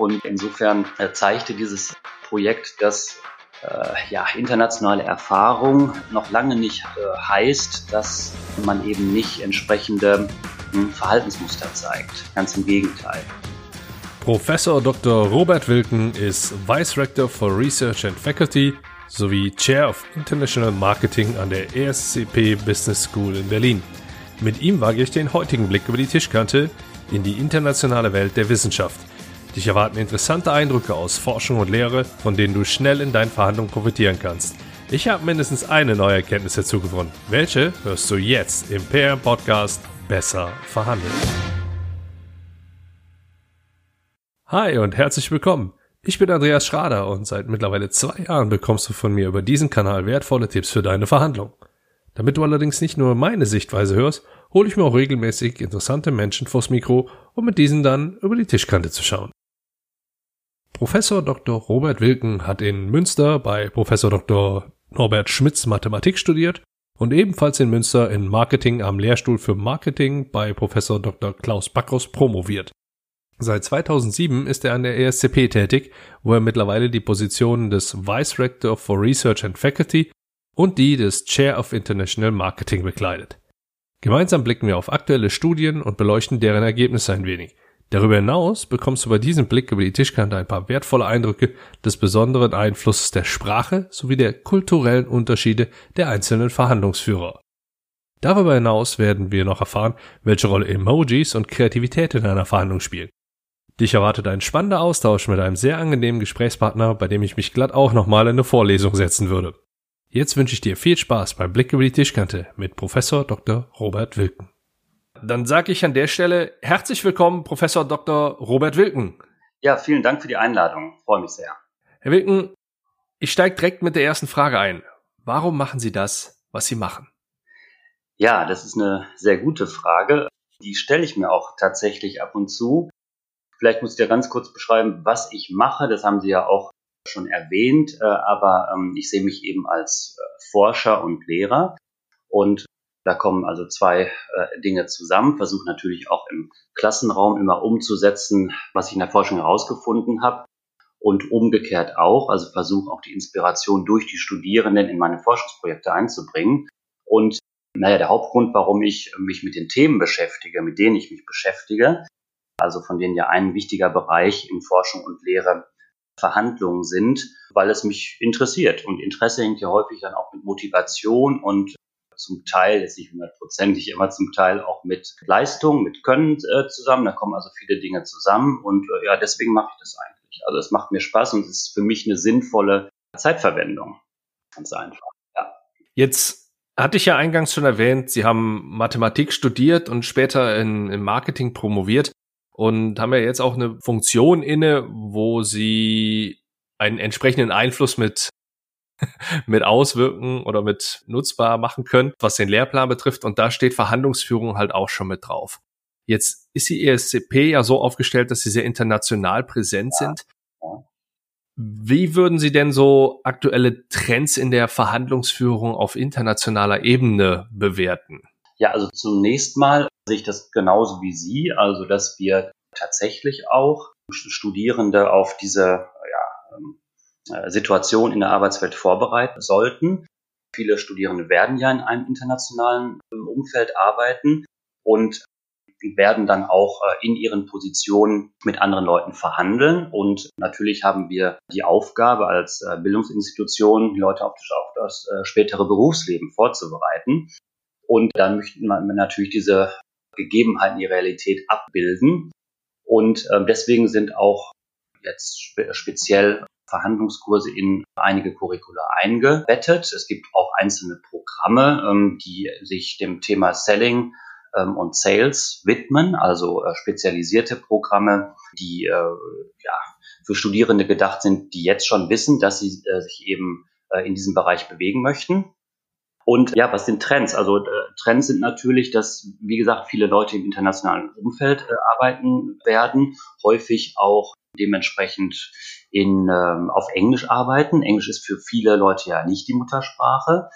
Und insofern äh, zeigte dieses Projekt, dass äh, ja, internationale Erfahrung noch lange nicht äh, heißt, dass man eben nicht entsprechende hm, Verhaltensmuster zeigt. Ganz im Gegenteil. Professor Dr. Robert Wilken ist Vice Rector for Research and Faculty sowie Chair of International Marketing an der ESCP Business School in Berlin. Mit ihm wage ich den heutigen Blick über die Tischkante in die internationale Welt der Wissenschaft. Dich erwarten interessante Eindrücke aus Forschung und Lehre, von denen du schnell in deinen Verhandlungen profitieren kannst. Ich habe mindestens eine neue Erkenntnis dazu. Welche hörst du jetzt im PM Podcast Besser verhandeln? Hi und herzlich willkommen. Ich bin Andreas Schrader und seit mittlerweile zwei Jahren bekommst du von mir über diesen Kanal wertvolle Tipps für deine Verhandlung. Damit du allerdings nicht nur meine Sichtweise hörst, hole ich mir auch regelmäßig interessante Menschen vors Mikro, um mit diesen dann über die Tischkante zu schauen. Professor Dr. Robert Wilken hat in Münster bei Professor Dr. Norbert Schmitz Mathematik studiert und ebenfalls in Münster in Marketing am Lehrstuhl für Marketing bei Professor Dr. Klaus Backros promoviert. Seit 2007 ist er an der ESCP tätig, wo er mittlerweile die Positionen des Vice Rector for Research and Faculty und die des Chair of International Marketing bekleidet. Gemeinsam blicken wir auf aktuelle Studien und beleuchten deren Ergebnisse ein wenig. Darüber hinaus bekommst du bei diesem Blick über die Tischkante ein paar wertvolle Eindrücke des besonderen Einflusses der Sprache sowie der kulturellen Unterschiede der einzelnen Verhandlungsführer. Darüber hinaus werden wir noch erfahren, welche Rolle Emojis und Kreativität in einer Verhandlung spielen. Dich erwartet ein spannender Austausch mit einem sehr angenehmen Gesprächspartner, bei dem ich mich glatt auch nochmal in eine Vorlesung setzen würde. Jetzt wünsche ich dir viel Spaß beim Blick über die Tischkante mit Professor Dr. Robert Wilken. Dann sage ich an der Stelle herzlich willkommen, Professor Dr. Robert Wilken. Ja, vielen Dank für die Einladung. Freue mich sehr. Herr Wilken, ich steige direkt mit der ersten Frage ein. Warum machen Sie das, was Sie machen? Ja, das ist eine sehr gute Frage. Die stelle ich mir auch tatsächlich ab und zu. Vielleicht muss ich ja ganz kurz beschreiben, was ich mache. Das haben Sie ja auch schon erwähnt, äh, aber ähm, ich sehe mich eben als äh, Forscher und Lehrer. Und da kommen also zwei äh, Dinge zusammen, versuche natürlich auch im Klassenraum immer umzusetzen, was ich in der Forschung herausgefunden habe. Und umgekehrt auch, also versuche auch die Inspiration durch die Studierenden in meine Forschungsprojekte einzubringen. Und naja, der Hauptgrund, warum ich mich mit den Themen beschäftige, mit denen ich mich beschäftige, also von denen ja ein wichtiger Bereich in Forschung und Lehre Verhandlungen sind, weil es mich interessiert. Und Interesse hängt ja häufig dann auch mit Motivation und zum Teil, jetzt nicht hundertprozentig, immer zum Teil auch mit Leistung, mit Können äh, zusammen. Da kommen also viele Dinge zusammen und äh, ja, deswegen mache ich das eigentlich. Also es macht mir Spaß und es ist für mich eine sinnvolle Zeitverwendung. Ganz einfach. Ja. Jetzt hatte ich ja eingangs schon erwähnt, Sie haben Mathematik studiert und später in, in Marketing promoviert und haben ja jetzt auch eine Funktion inne, wo sie einen entsprechenden Einfluss mit mit auswirken oder mit nutzbar machen können, was den Lehrplan betrifft. Und da steht Verhandlungsführung halt auch schon mit drauf. Jetzt ist die ESCP ja so aufgestellt, dass sie sehr international präsent ja. sind. Wie würden Sie denn so aktuelle Trends in der Verhandlungsführung auf internationaler Ebene bewerten? Ja, also zunächst mal sehe ich das genauso wie Sie, also dass wir tatsächlich auch Studierende auf diese ja, ähm, äh, Situation in der Arbeitswelt vorbereiten sollten. Viele Studierende werden ja in einem internationalen ähm, Umfeld arbeiten und werden dann auch äh, in ihren Positionen mit anderen Leuten verhandeln. Und natürlich haben wir die Aufgabe als äh, Bildungsinstitution, die Leute auf das spätere Berufsleben vorzubereiten. Und dann möchten wir natürlich diese Gegebenheiten, die Realität abbilden. Und äh, deswegen sind auch jetzt spe speziell Verhandlungskurse in einige Curricula eingebettet. Es gibt auch einzelne Programme, ähm, die sich dem Thema Selling ähm, und Sales widmen, also äh, spezialisierte Programme, die äh, ja, für Studierende gedacht sind, die jetzt schon wissen, dass sie äh, sich eben in diesem Bereich bewegen möchten. Und ja, was sind Trends? Also Trends sind natürlich, dass, wie gesagt, viele Leute im internationalen Umfeld arbeiten werden, häufig auch dementsprechend in, ähm, auf Englisch arbeiten. Englisch ist für viele Leute ja nicht die Muttersprache.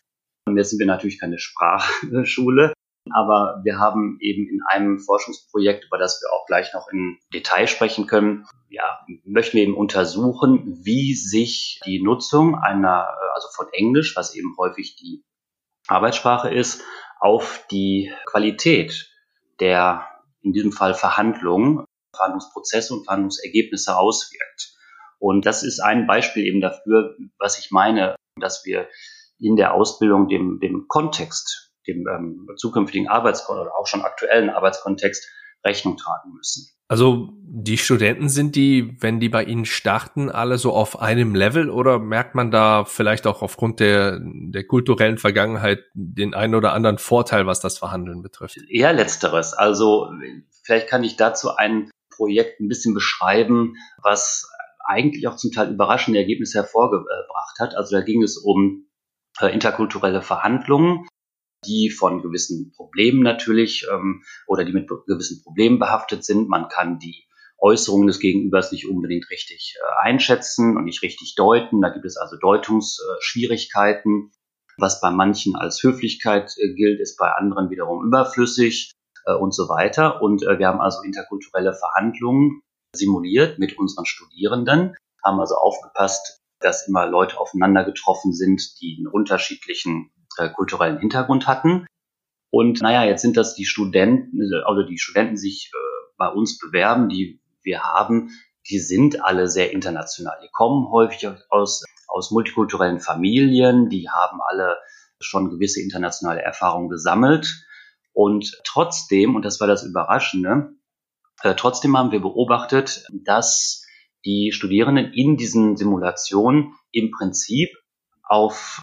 Und jetzt sind wir natürlich keine Sprachschule. Aber wir haben eben in einem Forschungsprojekt, über das wir auch gleich noch in Detail sprechen können, ja, möchten wir eben untersuchen, wie sich die Nutzung einer, also von Englisch, was eben häufig die Arbeitssprache ist, auf die Qualität der, in diesem Fall Verhandlungen, Verhandlungsprozesse und Verhandlungsergebnisse auswirkt. Und das ist ein Beispiel eben dafür, was ich meine, dass wir in der Ausbildung dem, dem Kontext, dem ähm, zukünftigen Arbeits- oder auch schon aktuellen Arbeitskontext Rechnung tragen müssen. Also die Studenten sind die, wenn die bei Ihnen starten, alle so auf einem Level oder merkt man da vielleicht auch aufgrund der, der kulturellen Vergangenheit den einen oder anderen Vorteil, was das Verhandeln betrifft? Eher letzteres. Also vielleicht kann ich dazu ein Projekt ein bisschen beschreiben, was eigentlich auch zum Teil überraschende Ergebnisse hervorgebracht hat. Also da ging es um äh, interkulturelle Verhandlungen die von gewissen Problemen natürlich ähm, oder die mit gewissen Problemen behaftet sind. Man kann die Äußerungen des Gegenübers nicht unbedingt richtig äh, einschätzen und nicht richtig deuten. Da gibt es also Deutungsschwierigkeiten. Was bei manchen als Höflichkeit äh, gilt, ist bei anderen wiederum überflüssig äh, und so weiter. Und äh, wir haben also interkulturelle Verhandlungen simuliert mit unseren Studierenden, haben also aufgepasst, dass immer Leute aufeinander getroffen sind, die einen unterschiedlichen äh, kulturellen Hintergrund hatten. Und naja, jetzt sind das die Studenten, also die Studenten sich äh, bei uns bewerben, die wir haben, die sind alle sehr international. Die kommen häufig aus, aus multikulturellen Familien, die haben alle schon gewisse internationale Erfahrungen gesammelt. Und trotzdem, und das war das Überraschende, äh, trotzdem haben wir beobachtet, dass die Studierenden in diesen Simulationen im Prinzip auf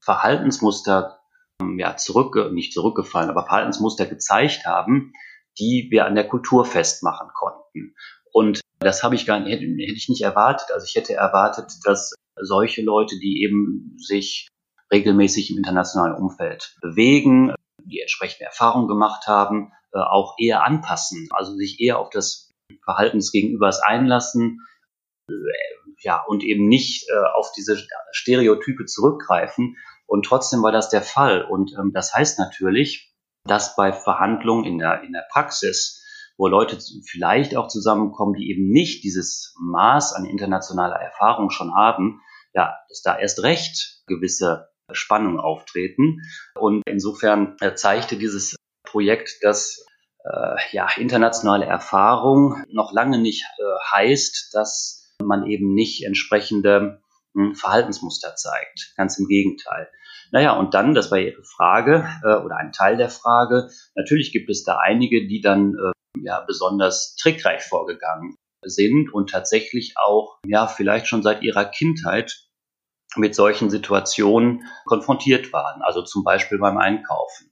Verhaltensmuster ähm, ja, zurück, nicht zurückgefallen, aber Verhaltensmuster gezeigt haben, die wir an der Kultur festmachen konnten. Und das habe ich gar nicht, hätte, hätte ich nicht erwartet. Also ich hätte erwartet, dass solche Leute, die eben sich regelmäßig im internationalen Umfeld bewegen, die entsprechende Erfahrungen gemacht haben, äh, auch eher anpassen, also sich eher auf das Verhalten des Gegenübers einlassen, äh, ja, und eben nicht äh, auf diese Stereotype zurückgreifen, und trotzdem war das der Fall. Und ähm, das heißt natürlich, dass bei Verhandlungen in der, in der Praxis, wo Leute vielleicht auch zusammenkommen, die eben nicht dieses Maß an internationaler Erfahrung schon haben, ja, dass da erst recht gewisse Spannungen auftreten. Und insofern äh, zeigte dieses Projekt, dass äh, ja, internationale Erfahrung noch lange nicht äh, heißt, dass man eben nicht entsprechende hm, Verhaltensmuster zeigt. Ganz im Gegenteil. Naja, und dann, das war Ihre Frage äh, oder ein Teil der Frage, natürlich gibt es da einige, die dann äh, ja besonders trickreich vorgegangen sind und tatsächlich auch ja vielleicht schon seit ihrer Kindheit mit solchen Situationen konfrontiert waren. Also zum Beispiel beim Einkaufen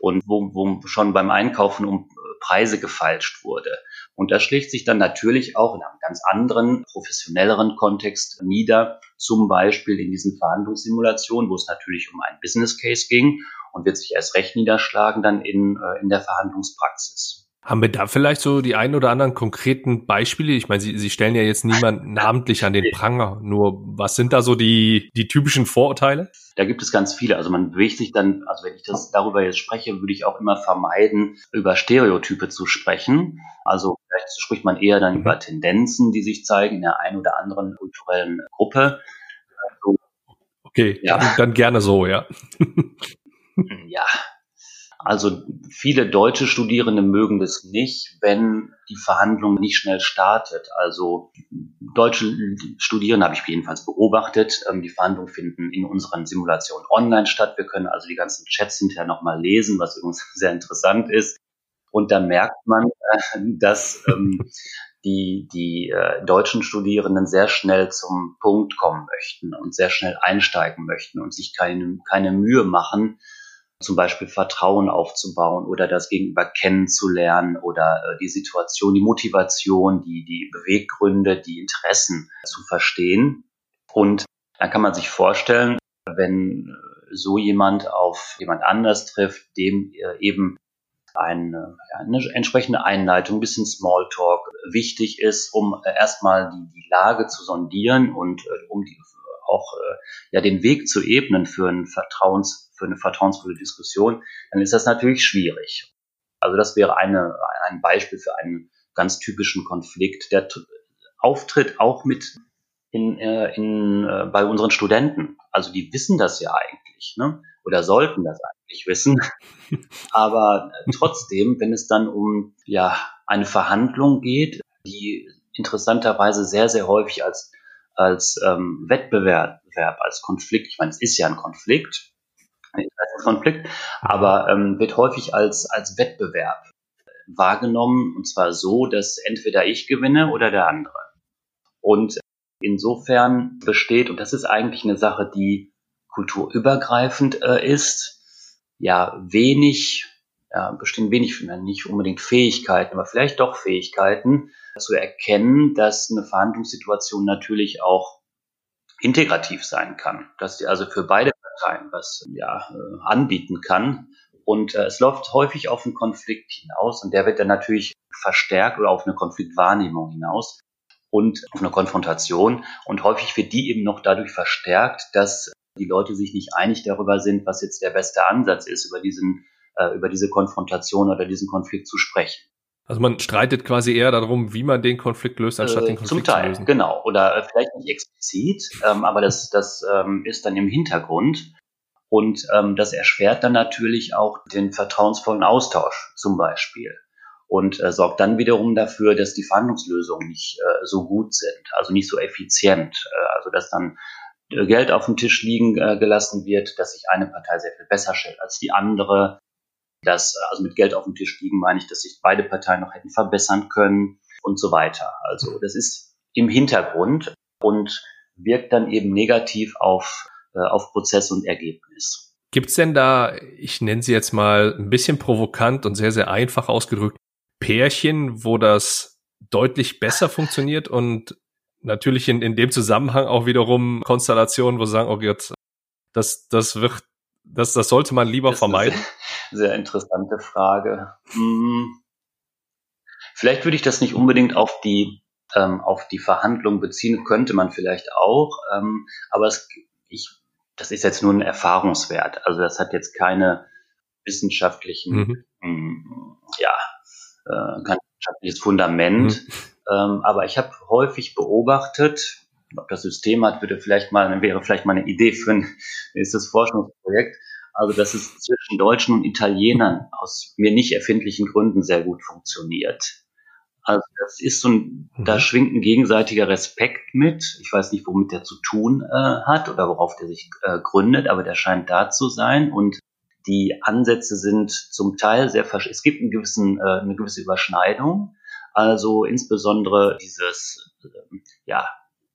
und wo, wo schon beim Einkaufen um äh, Preise gefeilscht wurde. Und das schlägt sich dann natürlich auch in einem ganz anderen, professionelleren Kontext nieder, zum Beispiel in diesen Verhandlungssimulationen, wo es natürlich um einen Business Case ging und wird sich erst recht niederschlagen dann in, äh, in der Verhandlungspraxis. Haben wir da vielleicht so die ein oder anderen konkreten Beispiele? Ich meine, Sie, Sie stellen ja jetzt niemanden namentlich an den Pranger. Nur was sind da so die, die typischen Vorurteile? Da gibt es ganz viele. Also man bewegt sich dann, also wenn ich das darüber jetzt spreche, würde ich auch immer vermeiden, über Stereotype zu sprechen. Also vielleicht spricht man eher dann mhm. über Tendenzen, die sich zeigen in der einen oder anderen kulturellen Gruppe. Also, okay, ja. dann, dann gerne so, ja. ja, also viele deutsche Studierende mögen das nicht, wenn die Verhandlung nicht schnell startet. Also deutsche Studierende habe ich jedenfalls beobachtet. Ähm, die Verhandlungen finden in unseren Simulationen online statt. Wir können also die ganzen Chats hinterher nochmal lesen, was übrigens sehr interessant ist. Und da merkt man, äh, dass ähm, die, die äh, deutschen Studierenden sehr schnell zum Punkt kommen möchten und sehr schnell einsteigen möchten und sich keine, keine Mühe machen, zum Beispiel Vertrauen aufzubauen oder das Gegenüber kennenzulernen oder äh, die Situation, die Motivation, die, die Beweggründe, die Interessen zu verstehen. Und dann kann man sich vorstellen, wenn so jemand auf jemand anders trifft, dem äh, eben eine, eine entsprechende Einleitung, ein bisschen Smalltalk wichtig ist, um äh, erstmal die, die Lage zu sondieren und um die, auch ja den Weg zu ebnen für ein Vertrauens für eine vertrauensvolle Diskussion, dann ist das natürlich schwierig. Also das wäre eine, ein Beispiel für einen ganz typischen Konflikt, der auftritt auch mit in, äh, in, äh, bei unseren Studenten. Also die wissen das ja eigentlich, ne? oder sollten das eigentlich wissen. Aber trotzdem, wenn es dann um ja eine Verhandlung geht, die interessanterweise sehr, sehr häufig als, als ähm, Wettbewerb, als Konflikt, ich meine, es ist ja ein Konflikt, ein Konflikt, aber ähm, wird häufig als, als Wettbewerb wahrgenommen, und zwar so, dass entweder ich gewinne oder der andere. Und insofern besteht, und das ist eigentlich eine Sache, die kulturübergreifend äh, ist, ja, wenig, ja, bestehen wenig, nicht unbedingt Fähigkeiten, aber vielleicht doch Fähigkeiten zu erkennen, dass eine Verhandlungssituation natürlich auch integrativ sein kann, dass die also für beide Parteien was ja, äh, anbieten kann. Und äh, es läuft häufig auf einen Konflikt hinaus und der wird dann natürlich verstärkt oder auf eine Konfliktwahrnehmung hinaus und auf eine Konfrontation. Und häufig wird die eben noch dadurch verstärkt, dass die Leute sich nicht einig darüber sind, was jetzt der beste Ansatz ist, über diesen, äh, über diese Konfrontation oder diesen Konflikt zu sprechen. Also man streitet quasi eher darum, wie man den Konflikt löst, anstatt äh, den Konflikt Zum Teil, zu lösen. genau. Oder äh, vielleicht nicht explizit, ähm, aber das, das ähm, ist dann im Hintergrund. Und ähm, das erschwert dann natürlich auch den vertrauensvollen Austausch zum Beispiel und äh, sorgt dann wiederum dafür, dass die Verhandlungslösungen nicht äh, so gut sind, also nicht so effizient, äh, also dass dann äh, Geld auf dem Tisch liegen äh, gelassen wird, dass sich eine Partei sehr viel besser stellt als die andere. Dass, äh, also mit Geld auf dem Tisch liegen meine ich, dass sich beide Parteien noch hätten verbessern können und so weiter. Also das ist im Hintergrund und wirkt dann eben negativ auf, äh, auf Prozess und Ergebnis. Gibt's denn da, ich nenne sie jetzt mal ein bisschen provokant und sehr, sehr einfach ausgedrückt, Pärchen, wo das deutlich besser funktioniert und natürlich in, in dem Zusammenhang auch wiederum Konstellationen, wo sie sagen, oh Gott, das, das wird, das, das sollte man lieber vermeiden? Sehr, sehr interessante Frage. Hm. Vielleicht würde ich das nicht unbedingt auf die, ähm, auf die Verhandlung beziehen, könnte man vielleicht auch, ähm, aber es, ich, das ist jetzt nur ein Erfahrungswert. Also das hat jetzt keine wissenschaftlichen mhm. mh, hm, ja, äh, kein wissenschaftliches Fundament. Mhm. Ähm, aber ich habe häufig beobachtet, ob das System hat, würde vielleicht mal, wäre vielleicht mal eine Idee für ein nächstes Forschungsprojekt. Also, dass es zwischen Deutschen und Italienern aus mir nicht erfindlichen Gründen sehr gut funktioniert. Also, das ist so ein, mhm. da schwingt ein gegenseitiger Respekt mit. Ich weiß nicht, womit der zu tun äh, hat oder worauf der sich äh, gründet, aber der scheint da zu sein. Und die Ansätze sind zum Teil sehr versch Es gibt einen gewissen, äh, eine gewisse Überschneidung. Also insbesondere dieses äh, ja,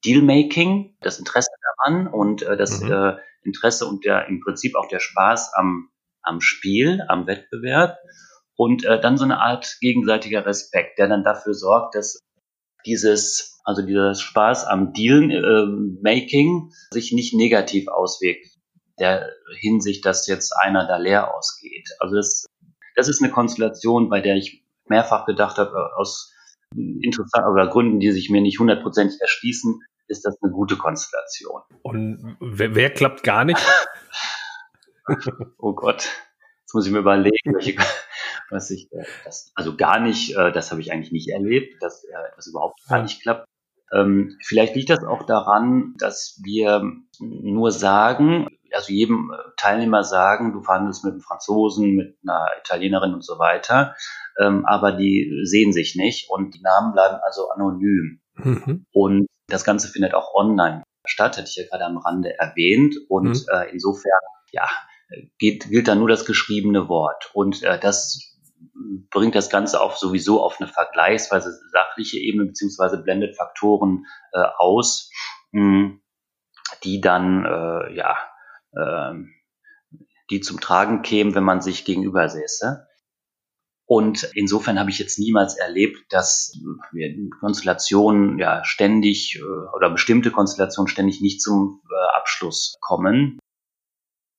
Dealmaking, das Interesse daran und äh, das mhm. äh, Interesse und der im Prinzip auch der Spaß am, am Spiel, am Wettbewerb und äh, dann so eine Art gegenseitiger Respekt, der dann dafür sorgt, dass dieses, also dieser Spaß am Deal-Making äh, sich nicht negativ auswirkt der Hinsicht, dass jetzt einer da leer ausgeht. Also das, das ist eine Konstellation, bei der ich mehrfach gedacht habe, äh, aus interessanten oder Gründen, die sich mir nicht hundertprozentig erschließen, ist das eine gute Konstellation. Und wer, wer klappt gar nicht? oh Gott, jetzt muss ich mir überlegen, welche, was ich, äh, das, also gar nicht, äh, das habe ich eigentlich nicht erlebt, dass etwas überhaupt gar nicht klappt. Ähm, vielleicht liegt das auch daran, dass wir nur sagen, also jedem Teilnehmer sagen, du verhandelst mit einem Franzosen, mit einer Italienerin und so weiter, ähm, aber die sehen sich nicht und die Namen bleiben also anonym. Mhm. Und das Ganze findet auch online statt, hätte ich ja gerade am Rande erwähnt. Und mhm. äh, insofern, ja, geht, gilt da nur das geschriebene Wort. Und äh, das bringt das Ganze auch sowieso auf eine vergleichsweise sachliche Ebene, beziehungsweise blendet Faktoren äh, aus, mh, die dann, äh, ja, äh, die zum Tragen kämen, wenn man sich gegenüber säße. Und insofern habe ich jetzt niemals erlebt, dass wir Konstellationen ja ständig äh, oder bestimmte Konstellationen ständig nicht zum äh, Abschluss kommen.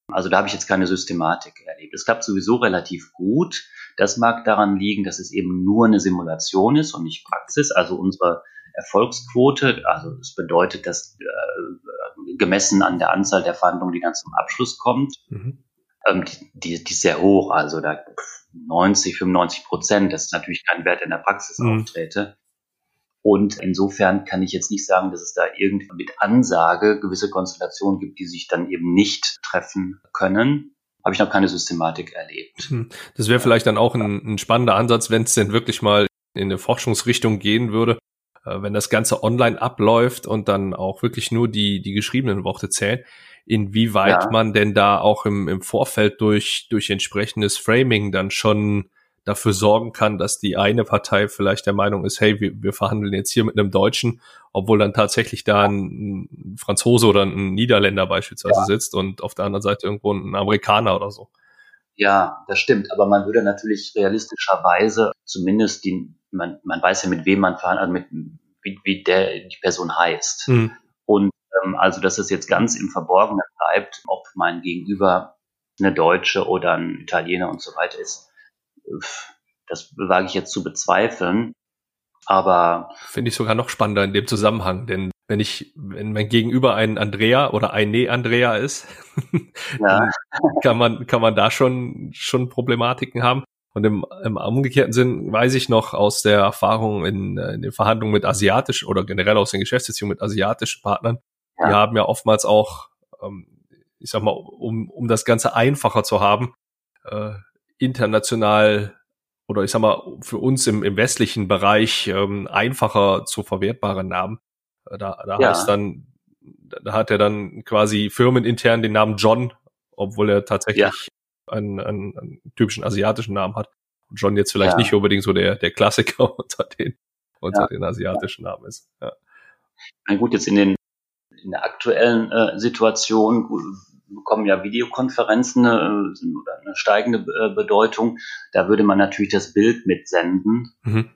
Also da habe ich jetzt keine Systematik erlebt. Es klappt sowieso relativ gut. Das mag daran liegen, dass es eben nur eine Simulation ist und nicht Praxis. Also unsere Erfolgsquote, also es bedeutet, dass äh, gemessen an der Anzahl der Verhandlungen, die dann zum Abschluss kommt, mhm. ähm, die, die, die ist sehr hoch, also da 90, 95 Prozent, das ist natürlich kein Wert in der Praxis mhm. auftrete. Und insofern kann ich jetzt nicht sagen, dass es da irgendwie mit Ansage gewisse Konstellationen gibt, die sich dann eben nicht treffen können. Habe ich noch keine Systematik erlebt. Hm. Das wäre vielleicht dann auch ein, ein spannender Ansatz, wenn es denn wirklich mal in eine Forschungsrichtung gehen würde, wenn das Ganze online abläuft und dann auch wirklich nur die, die geschriebenen Worte zählen, inwieweit ja. man denn da auch im, im Vorfeld durch, durch entsprechendes Framing dann schon dafür sorgen kann, dass die eine Partei vielleicht der Meinung ist, hey, wir, wir verhandeln jetzt hier mit einem Deutschen, obwohl dann tatsächlich da ein, ein Franzose oder ein Niederländer beispielsweise ja. sitzt und auf der anderen Seite irgendwo ein Amerikaner oder so. Ja, das stimmt. Aber man würde natürlich realistischerweise zumindest die, man, man weiß ja, mit wem man verhandelt, also mit, wie, wie der, die Person heißt. Mhm. Und ähm, also, dass es jetzt ganz im Verborgenen bleibt, ob mein Gegenüber eine Deutsche oder ein Italiener und so weiter ist, das wage ich jetzt zu bezweifeln. Aber finde ich sogar noch spannender in dem Zusammenhang, denn wenn ich, wenn mein Gegenüber ein Andrea oder ein Nee Andrea ist, ja. kann man, kann man da schon, schon Problematiken haben. Und im, im umgekehrten Sinn weiß ich noch aus der Erfahrung in, in den Verhandlungen mit asiatischen oder generell aus den Geschäftsbeziehungen mit asiatischen Partnern, ja. die haben ja oftmals auch, ähm, ich sag mal, um, um das Ganze einfacher zu haben, äh, international oder ich sag mal für uns im, im westlichen Bereich ähm, einfacher zu verwertbaren Namen. Äh, da, da ja. heißt dann, da hat er dann quasi firmenintern den Namen John, obwohl er tatsächlich. Einen, einen, einen typischen asiatischen Namen hat. Und John jetzt vielleicht ja. nicht unbedingt so der, der Klassiker unter den, unter den asiatischen Namen ist. Ja. Na gut, jetzt in den in der aktuellen äh, Situation bekommen ja Videokonferenzen eine, äh, eine steigende äh, Bedeutung. Da würde man natürlich das Bild mitsenden. Mhm.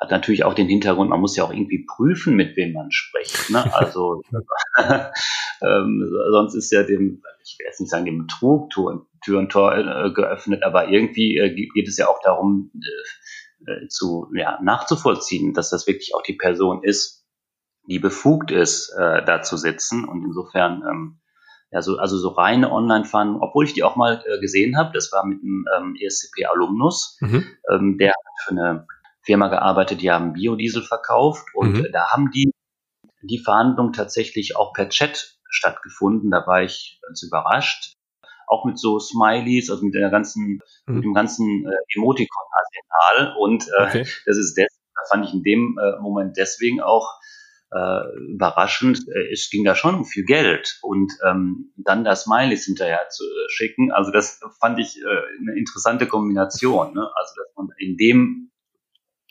Hat natürlich auch den Hintergrund, man muss ja auch irgendwie prüfen, mit wem man spricht. Ne? Also ähm, sonst ist ja dem, ich will jetzt nicht sagen, dem Betrug Tür, Tür und Tor äh, geöffnet, aber irgendwie äh, geht es ja auch darum, äh, äh, zu ja, nachzuvollziehen, dass das wirklich auch die Person ist, die befugt ist, äh, da zu sitzen. Und insofern ähm, ja, so, also so reine Online-Fahnen, obwohl ich die auch mal äh, gesehen habe, das war mit einem ähm, ESCP-Alumnus, mhm. ähm, der hat für eine Firma gearbeitet, die haben Biodiesel verkauft und mhm. da haben die die Verhandlung tatsächlich auch per Chat stattgefunden. Da war ich ganz überrascht. Auch mit so Smileys, also mit der ganzen, mhm. mit dem ganzen äh, Emoticon-Arsenal. Und äh, okay. das ist das, fand ich in dem äh, Moment deswegen auch äh, überraschend, äh, es ging da schon um viel Geld und ähm, dann das Smileys hinterher zu äh, schicken, also das fand ich äh, eine interessante Kombination, ne? also dass man in dem,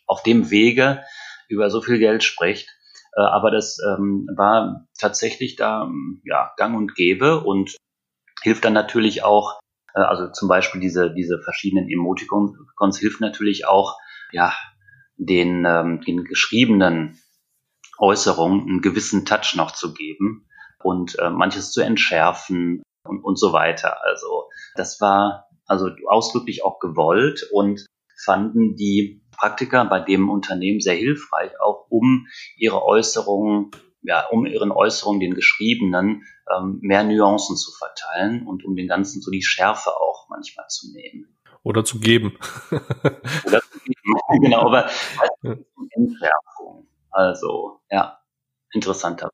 auf dem Wege über so viel Geld spricht, äh, aber das ähm, war tatsächlich da ja gang und gäbe und hilft dann natürlich auch, äh, also zum Beispiel diese diese verschiedenen Emoticons hilft natürlich auch ja den, ähm, den geschriebenen Äußerung einen gewissen Touch noch zu geben und äh, manches zu entschärfen und, und so weiter. Also das war also ausdrücklich auch gewollt und fanden die Praktiker bei dem Unternehmen sehr hilfreich, auch um ihre Äußerungen, ja, um ihren Äußerungen, den geschriebenen, ähm, mehr Nuancen zu verteilen und um den Ganzen so die Schärfe auch manchmal zu nehmen. Oder zu geben. Oder zu geben, genau, aber halt Entschärfung. Also, ja, interessanter.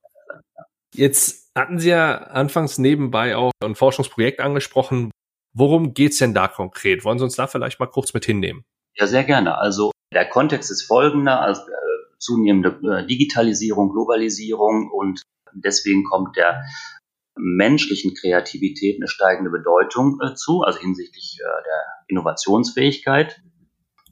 Ja. Jetzt hatten Sie ja anfangs nebenbei auch ein Forschungsprojekt angesprochen. Worum geht's denn da konkret? Wollen Sie uns da vielleicht mal kurz mit hinnehmen? Ja, sehr gerne. Also der Kontext ist folgender, also äh, zunehmende äh, Digitalisierung, Globalisierung und deswegen kommt der menschlichen Kreativität eine steigende Bedeutung äh, zu, also hinsichtlich äh, der Innovationsfähigkeit.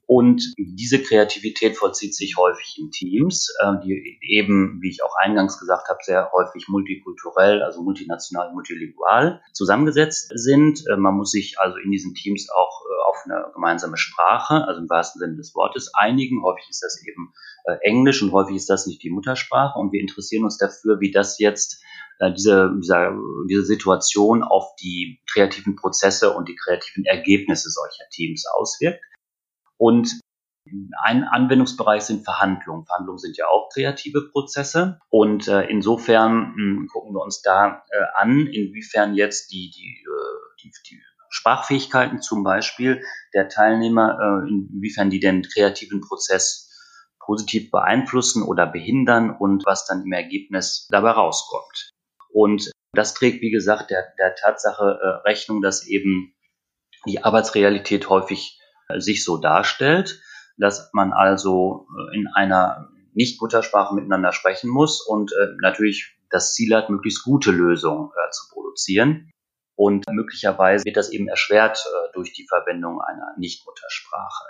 Und diese Kreativität vollzieht sich häufig in Teams, äh, die eben, wie ich auch eingangs gesagt habe, sehr häufig multikulturell, also multinational, multilingual zusammengesetzt sind. Äh, man muss sich also in diesen Teams auch äh, auf eine gemeinsame Sprache, also im wahrsten Sinne des Wortes, einigen. Häufig ist das eben Englisch und häufig ist das nicht die Muttersprache. Und wir interessieren uns dafür, wie das jetzt diese, diese, diese Situation auf die kreativen Prozesse und die kreativen Ergebnisse solcher Teams auswirkt. Und ein Anwendungsbereich sind Verhandlungen. Verhandlungen sind ja auch kreative Prozesse. Und äh, insofern mh, hm, gucken wir uns da äh, an, inwiefern jetzt die, die, äh, die, die Sprachfähigkeiten zum Beispiel der Teilnehmer, äh, inwiefern die den kreativen Prozess positiv beeinflussen oder behindern und was dann im Ergebnis dabei rauskommt. Und das trägt, wie gesagt, der, der Tatsache äh, Rechnung, dass eben die Arbeitsrealität häufig sich so darstellt, dass man also äh, in einer Nicht-Muttersprache miteinander sprechen muss und äh, natürlich das Ziel hat, möglichst gute Lösungen äh, zu produzieren. Und möglicherweise wird das eben erschwert durch die Verwendung einer Nicht-Muttersprache.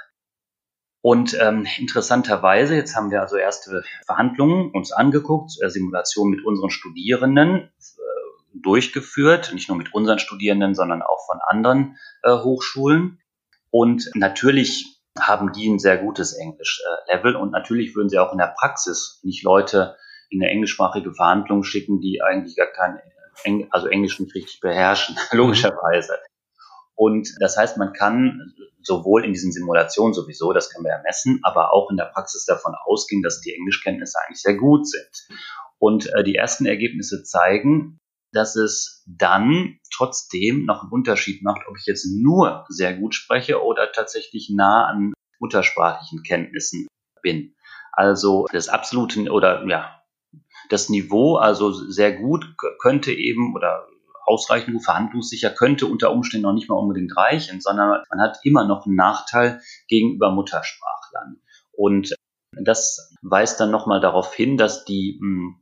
Und ähm, interessanterweise, jetzt haben wir also erste Verhandlungen uns angeguckt, äh, Simulation mit unseren Studierenden äh, durchgeführt, nicht nur mit unseren Studierenden, sondern auch von anderen äh, Hochschulen. Und natürlich haben die ein sehr gutes Englisch-Level äh, und natürlich würden sie auch in der Praxis nicht Leute in eine englischsprachige Verhandlung schicken, die eigentlich gar kein Eng also Englisch nicht richtig beherrschen, logischerweise. Und das heißt, man kann sowohl in diesen Simulationen sowieso, das können wir ja messen, aber auch in der Praxis davon ausgehen, dass die Englischkenntnisse eigentlich sehr gut sind. Und äh, die ersten Ergebnisse zeigen, dass es dann trotzdem noch einen Unterschied macht, ob ich jetzt nur sehr gut spreche oder tatsächlich nah an muttersprachlichen Kenntnissen bin. Also das absolute oder ja, das Niveau, also sehr gut könnte eben oder ausreichend gut verhandlungssicher, könnte unter Umständen noch nicht mal unbedingt reichen, sondern man hat immer noch einen Nachteil gegenüber Muttersprachlern. Und das weist dann nochmal darauf hin, dass die, hm,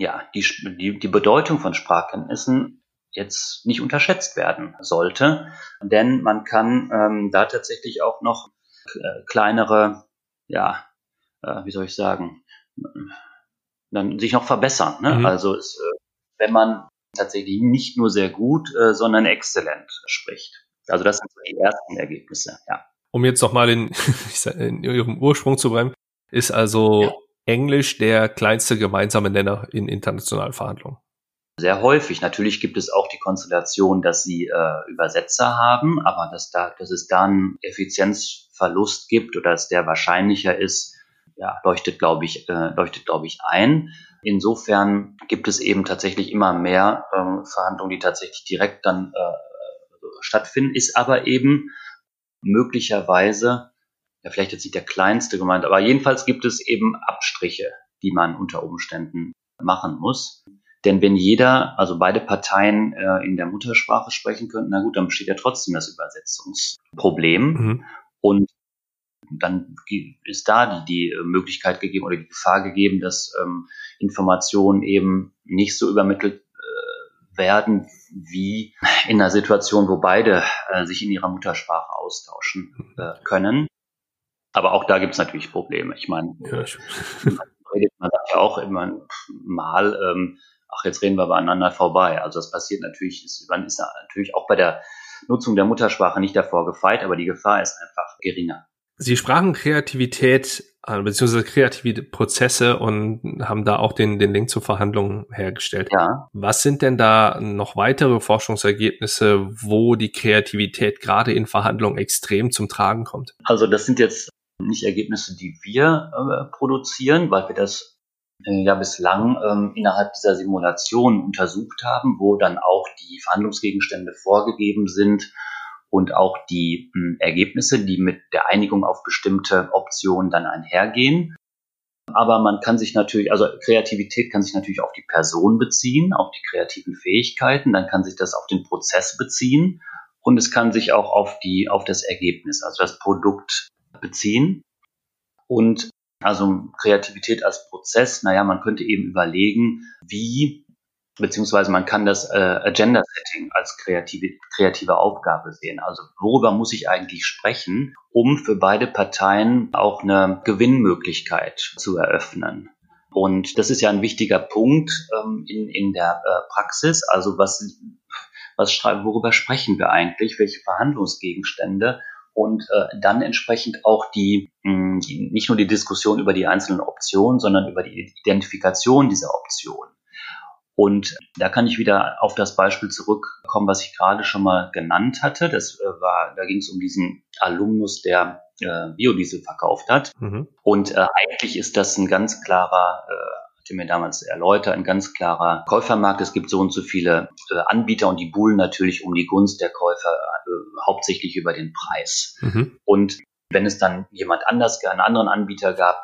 ja, die, die, die Bedeutung von Sprachkenntnissen jetzt nicht unterschätzt werden sollte, denn man kann ähm, da tatsächlich auch noch äh, kleinere, ja, äh, wie soll ich sagen, dann sich noch verbessern. Ne? Mhm. Also es, äh, wenn man tatsächlich nicht nur sehr gut, äh, sondern exzellent spricht. Also das sind so die ersten Ergebnisse, ja. Um jetzt nochmal in, in Ihrem Ursprung zu bleiben, ist also ja. Englisch der kleinste gemeinsame Nenner in internationalen Verhandlungen. Sehr häufig. Natürlich gibt es auch die Konstellation, dass sie äh, Übersetzer haben, aber dass, da, dass es dann Effizienzverlust gibt oder dass der wahrscheinlicher ist, ja, leuchtet, glaube ich, äh, leuchtet, glaube ich, ein. Insofern gibt es eben tatsächlich immer mehr äh, Verhandlungen, die tatsächlich direkt dann äh, stattfinden, ist aber eben möglicherweise, ja, vielleicht jetzt nicht der kleinste gemeint, aber jedenfalls gibt es eben Abstriche, die man unter Umständen machen muss. Denn wenn jeder, also beide Parteien äh, in der Muttersprache sprechen könnten, na gut, dann besteht ja trotzdem das Übersetzungsproblem. Mhm. Und dann ist da die, die Möglichkeit gegeben oder die Gefahr gegeben, dass ähm, Informationen eben nicht so übermittelt äh, werden wie in einer Situation, wo beide äh, sich in ihrer Muttersprache austauschen äh, können. Aber auch da gibt es natürlich Probleme. Ich meine, ja, man sagt ja auch immer mal, ähm, ach, jetzt reden wir beieinander vorbei. Also das passiert natürlich, ist, man ist natürlich auch bei der Nutzung der Muttersprache nicht davor gefeit, aber die Gefahr ist einfach geringer. Sie sprachen Kreativität äh, beziehungsweise kreative Prozesse und haben da auch den, den Link zur Verhandlung hergestellt. Ja. Was sind denn da noch weitere Forschungsergebnisse, wo die Kreativität gerade in Verhandlungen extrem zum Tragen kommt? Also das sind jetzt nicht Ergebnisse, die wir äh, produzieren, weil wir das äh, ja bislang ähm, innerhalb dieser Simulation untersucht haben, wo dann auch die Verhandlungsgegenstände vorgegeben sind und auch die mh, hm, Ergebnisse, die mit der Einigung auf bestimmte Optionen dann einhergehen. Aber man kann sich natürlich, also Kreativität kann sich natürlich auf die Person beziehen, auf die kreativen Fähigkeiten, dann kann sich das auf den Prozess beziehen und es kann sich auch auf die, auf das Ergebnis, also das Produkt beziehen. Und also Kreativität als Prozess, naja, man könnte eben überlegen, wie beziehungsweise man kann das äh, Agenda Setting als kreative, kreative Aufgabe sehen. Also worüber muss ich eigentlich sprechen, um für beide Parteien auch eine Gewinnmöglichkeit zu eröffnen. Und das ist ja ein wichtiger Punkt ähm, in, in der äh, Praxis. Also was, was worüber sprechen wir eigentlich? Welche Verhandlungsgegenstände? Und äh, dann entsprechend auch die, mh, hm, die, nicht nur die Diskussion über die einzelnen Optionen, sondern über die Identifikation dieser Optionen. Und da kann ich wieder auf das Beispiel zurückkommen, was ich gerade schon mal genannt hatte. Das äh, war, da ging es um diesen Alumnus, der äh, Biodiesel verkauft hat. Mhm. Und äh, eigentlich ist das ein ganz klarer, äh, hatte mir damals erläutert, ein ganz klarer Käufermarkt. Es gibt so und so viele äh, Anbieter und die buhlen natürlich um die Gunst der Käufer äh, hauptsächlich über den Preis. Mhm. Und wenn es dann jemand anders, einen anderen Anbieter gab,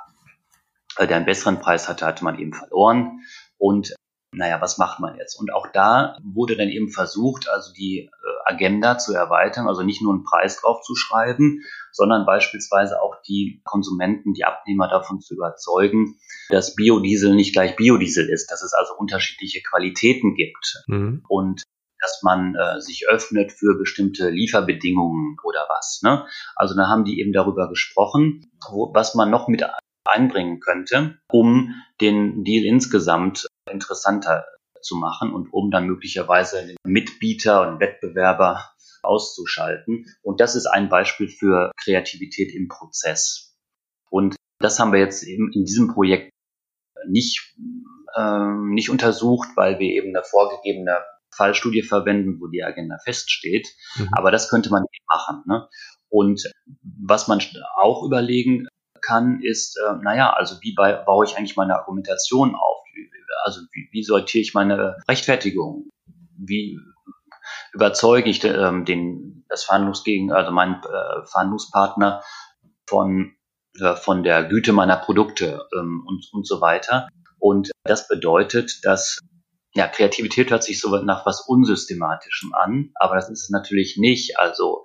äh, der einen besseren Preis hatte, hatte man eben verloren. Und naja, was macht man jetzt? Und auch da wurde dann eben versucht, also die äh, Agenda zu erweitern, also nicht nur einen Preis drauf zu schreiben, sondern beispielsweise auch die Konsumenten, die Abnehmer davon zu überzeugen, dass Biodiesel nicht gleich Biodiesel ist, dass es also unterschiedliche Qualitäten gibt mhm. und dass man äh, sich öffnet für bestimmte Lieferbedingungen oder was. Ne? Also da haben die eben darüber gesprochen, wo, was man noch mit einbringen könnte, um den Deal insgesamt interessanter zu machen und um dann möglicherweise den Mitbieter und Wettbewerber auszuschalten. Und das ist ein Beispiel für Kreativität im Prozess. Und das haben wir jetzt eben in diesem Projekt nicht, äh, nicht untersucht, weil wir eben eine vorgegebene Fallstudie verwenden, wo die Agenda feststeht. Mhm. Aber das könnte man eben machen. Ne? Und was man auch überlegen kann, ist, äh, naja, also wie bei, baue ich eigentlich meine Argumentation auf? Also wie, wie sortiere ich meine Rechtfertigung? Wie überzeuge ich ähm, den, das Verhandlungsgegen, also meinen äh, Verhandlungspartner von, äh, von der Güte meiner Produkte ähm, und, und so weiter. Und das bedeutet, dass ja, Kreativität hört sich so nach was Unsystematischem an, aber das ist es natürlich nicht. Also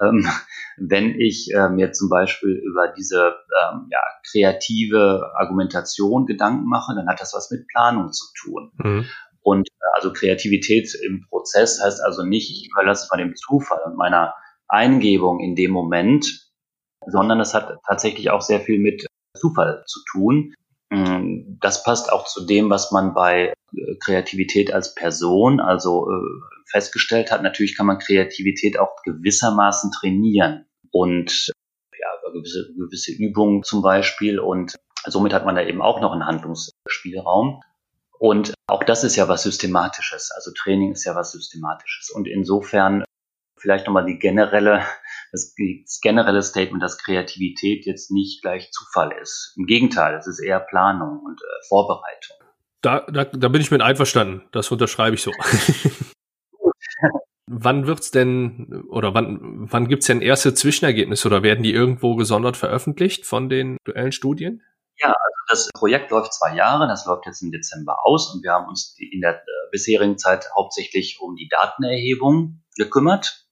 ähm, wenn ich äh, mir zum Beispiel über diese ähm, ja, kreative Argumentation Gedanken mache, dann hat das was mit Planung zu tun. Mhm. Und äh, also Kreativität im Prozess heißt also nicht, ich überlasse mal dem Zufall und meiner Eingebung in dem Moment, sondern es hat tatsächlich auch sehr viel mit Zufall zu tun. Mm, das passt auch zu dem, was man bei äh, Kreativität als Person, also äh, festgestellt hat. Natürlich kann man Kreativität auch gewissermaßen trainieren und ja, gewisse, gewisse Übungen zum Beispiel und somit hat man da eben auch noch einen Handlungsspielraum. Und auch das ist ja was Systematisches. Also Training ist ja was Systematisches. Und insofern vielleicht nochmal die generelle das, das generelle Statement, dass Kreativität jetzt nicht gleich Zufall ist. Im Gegenteil, es ist eher Planung und äh, Vorbereitung. Da, da, da bin ich mit einverstanden. Das unterschreibe ich so. wann wird's denn oder wann, wann gibt's denn erste Zwischenergebnisse oder werden die irgendwo gesondert veröffentlicht von den duellen Studien? Ja, also das Projekt läuft zwei Jahre, das läuft jetzt im Dezember aus und wir haben uns in der äh, bisherigen Zeit hauptsächlich um die Datenerhebung gekümmert.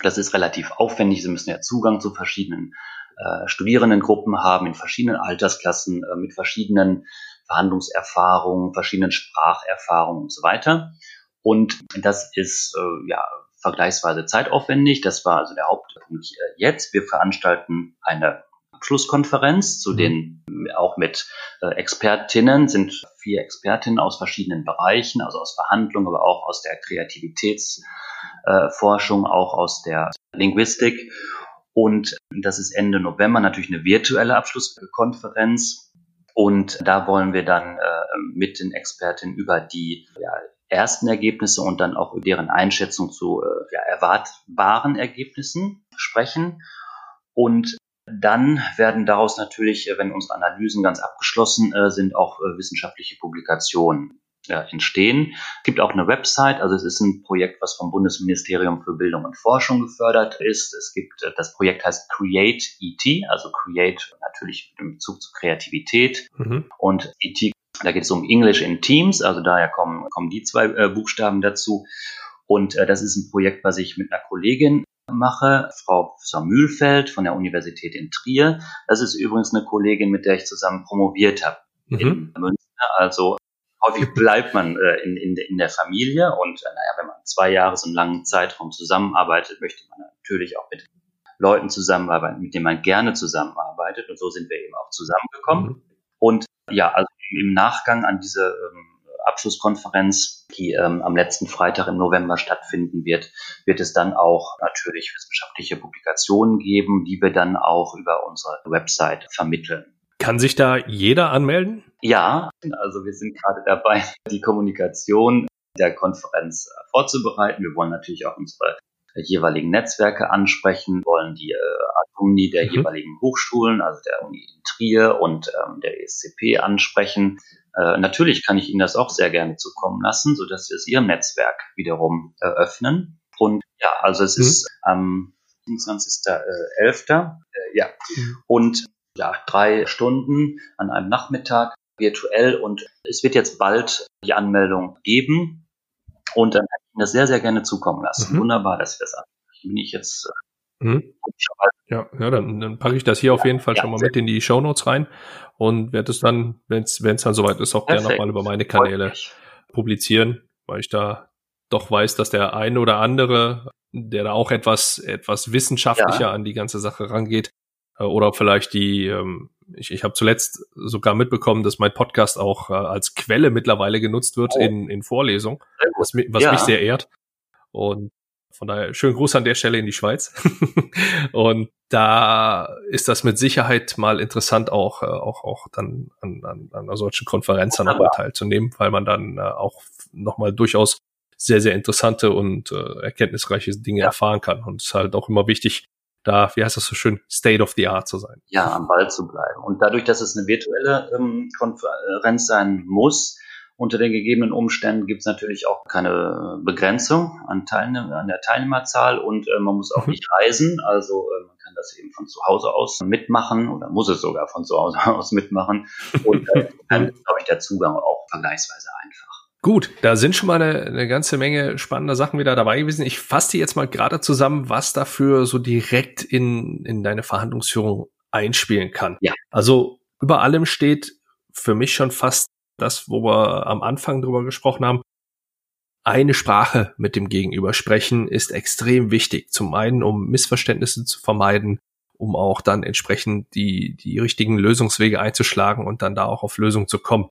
Das ist relativ aufwendig. Sie müssen ja Zugang zu verschiedenen äh, Studierendengruppen haben, in verschiedenen Altersklassen, äh, mit verschiedenen Verhandlungserfahrungen, verschiedenen Spracherfahrungen und so weiter. Und das ist äh, ja vergleichsweise zeitaufwendig. Das war also der Hauptpunkt äh, jetzt. Wir veranstalten eine Abschlusskonferenz, zu mhm. denen auch mit äh, Expertinnen sind vier Expertinnen aus verschiedenen Bereichen, also aus Verhandlungen, aber auch aus der Kreativitätsforschung, äh, auch aus der Linguistik. Und das ist Ende November natürlich eine virtuelle Abschlusskonferenz. Und da wollen wir dann äh, mit den Expertinnen über die ja, ersten Ergebnisse und dann auch über deren Einschätzung zu äh, ja, erwartbaren Ergebnissen sprechen. Und dann werden daraus natürlich, äh, wenn unsere Analysen ganz abgeschlossen äh, sind, auch äh, wissenschaftliche Publikationen ja, entstehen. Es gibt auch eine Website, also es ist ein Projekt, was vom Bundesministerium für Bildung und Forschung gefördert ist. Es gibt, das Projekt heißt Create ET, also Create natürlich mit Bezug zu Kreativität mhm. und ET, da geht es um English in Teams, also daher kommen, kommen die zwei äh, Buchstaben dazu. Und äh, das ist ein Projekt, was ich mit einer Kollegin mache, Frau Professor Mühlfeld von der Universität in Trier. Das ist übrigens eine Kollegin, mit der ich zusammen promoviert habe mhm. in Münster. Also häufig bleibt man äh, in, in, in der Familie und äh, naja, wenn man zwei Jahre so einen langen Zeitraum zusammenarbeitet, möchte man natürlich auch mit Leuten zusammenarbeiten, mit denen man gerne zusammenarbeitet und so sind wir eben auch zusammengekommen. Mhm. Und ja, also im Nachgang an diese ähm, Abschlusskonferenz, die ähm, am letzten Freitag im November stattfinden wird, wird es dann auch natürlich wissenschaftliche Publikationen geben, die wir dann auch über unsere Website vermitteln. Kann sich da jeder anmelden? Ja, also wir sind gerade dabei, die Kommunikation der Konferenz vorzubereiten. Wir wollen natürlich auch unsere jeweiligen Netzwerke ansprechen, wollen die äh, Alumni der mhm. jeweiligen Hochschulen, also der Uni in Trier und ähm, der ESCP ansprechen. Äh, natürlich kann ich Ihnen das auch sehr gerne zukommen lassen, so dass wir es Ihrem Netzwerk wiederum eröffnen. Und ja, also es mhm. ist am 27.11. Äh, ja. Mhm. Und ja, drei Stunden an einem Nachmittag virtuell und es wird jetzt bald die Anmeldung geben und dann kann ich Ihnen das sehr, sehr gerne zukommen lassen. Mhm. Wunderbar, dass wir das an. Bin ich jetzt äh, mhm. Ja, ja dann, dann packe ich das hier auf jeden Fall ja, schon mal mit in die Show Notes rein und werde es dann, wenn es dann soweit ist, auch gerne nochmal über meine Kanäle publizieren, weil ich da doch weiß, dass der eine oder andere, der da auch etwas, etwas wissenschaftlicher ja. an die ganze Sache rangeht, oder vielleicht die, ähm, ich, ich habe zuletzt sogar mitbekommen, dass mein Podcast auch äh, als Quelle mittlerweile genutzt wird oh. in, in Vorlesungen, was, was ja. mich sehr ehrt. Und von daher schönen Gruß an der Stelle in die Schweiz. und da ist das mit Sicherheit mal interessant, auch, äh, auch, auch dann an, an, an einer solchen Konferenz dann nochmal teilzunehmen, weil man dann äh, auch nochmal durchaus sehr, sehr interessante und äh, erkenntnisreiche Dinge ja. erfahren kann. Und es ist halt auch immer wichtig, da, wie heißt das so schön, State of the Art zu sein. Ja, am Ball zu bleiben. Und dadurch, dass es eine virtuelle ähm, Konferenz sein muss, unter den gegebenen Umständen gibt es natürlich auch keine Begrenzung an, Teilnehm an der Teilnehmerzahl und äh, man muss auch mhm. nicht reisen. Also äh, man kann das eben von zu Hause aus mitmachen oder muss es sogar von zu Hause aus mitmachen. Und äh, dann ist, glaube ich, der Zugang auch vergleichsweise einfach. Gut, da sind schon mal eine, eine ganze Menge spannender Sachen wieder dabei gewesen. Ich fasse dir jetzt mal gerade zusammen, was dafür so direkt in, in deine Verhandlungsführung einspielen kann. Ja. Also über allem steht für mich schon fast das, wo wir am Anfang drüber gesprochen haben. Eine Sprache mit dem Gegenüber sprechen ist extrem wichtig. Zum einen, um Missverständnisse zu vermeiden, um auch dann entsprechend die, die richtigen Lösungswege einzuschlagen und dann da auch auf Lösungen zu kommen.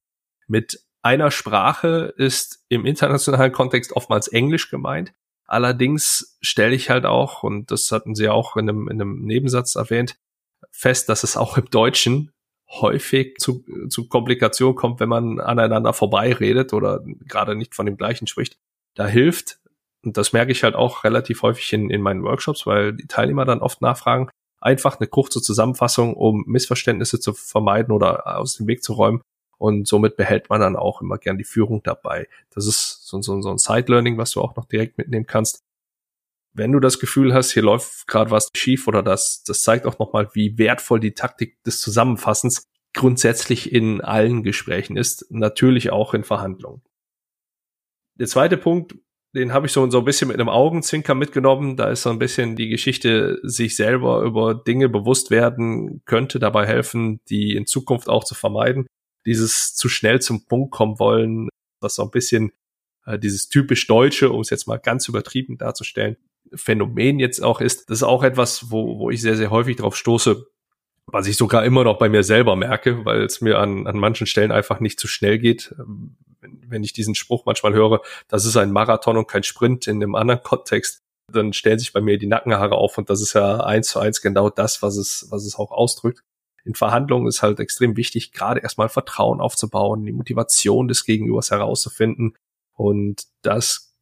Mit einer Sprache ist im internationalen Kontext oftmals Englisch gemeint. Allerdings stelle ich halt auch, und das hatten Sie auch in einem, in einem Nebensatz erwähnt, fest, dass es auch im Deutschen häufig zu, zu Komplikationen kommt, wenn man aneinander vorbeiredet oder gerade nicht von dem gleichen spricht. Da hilft, und das merke ich halt auch relativ häufig in, in meinen Workshops, weil die Teilnehmer dann oft nachfragen, einfach eine kurze Zusammenfassung, um Missverständnisse zu vermeiden oder aus dem Weg zu räumen, und somit behält man dann auch immer gern die Führung dabei. Das ist so, so, so ein Side-Learning, was du auch noch direkt mitnehmen kannst. Wenn du das Gefühl hast, hier läuft gerade was schief oder das, das zeigt auch nochmal, wie wertvoll die Taktik des Zusammenfassens grundsätzlich in allen Gesprächen ist, natürlich auch in Verhandlungen. Der zweite Punkt, den habe ich so, so ein bisschen mit einem Augenzwinker mitgenommen. Da ist so ein bisschen die Geschichte, sich selber über Dinge bewusst werden, könnte dabei helfen, die in Zukunft auch zu vermeiden dieses zu schnell zum Punkt kommen wollen, was so ein bisschen äh, dieses typisch Deutsche, um es jetzt mal ganz übertrieben darzustellen, Phänomen jetzt auch ist. Das ist auch etwas, wo, wo ich sehr, sehr häufig drauf stoße, was ich sogar immer noch bei mir selber merke, weil es mir an, an manchen Stellen einfach nicht zu schnell geht. Ähm, wenn, wenn ich diesen Spruch manchmal höre, das ist ein Marathon und kein Sprint in einem anderen Kontext, dann stellen sich bei mir die Nackenhaare auf und das ist ja eins zu eins genau das, was es, was es auch ausdrückt in Verhandlungen ist halt extrem wichtig, gerade erstmal Vertrauen aufzubauen, die Motivation des Gegenübers herauszufinden. Und das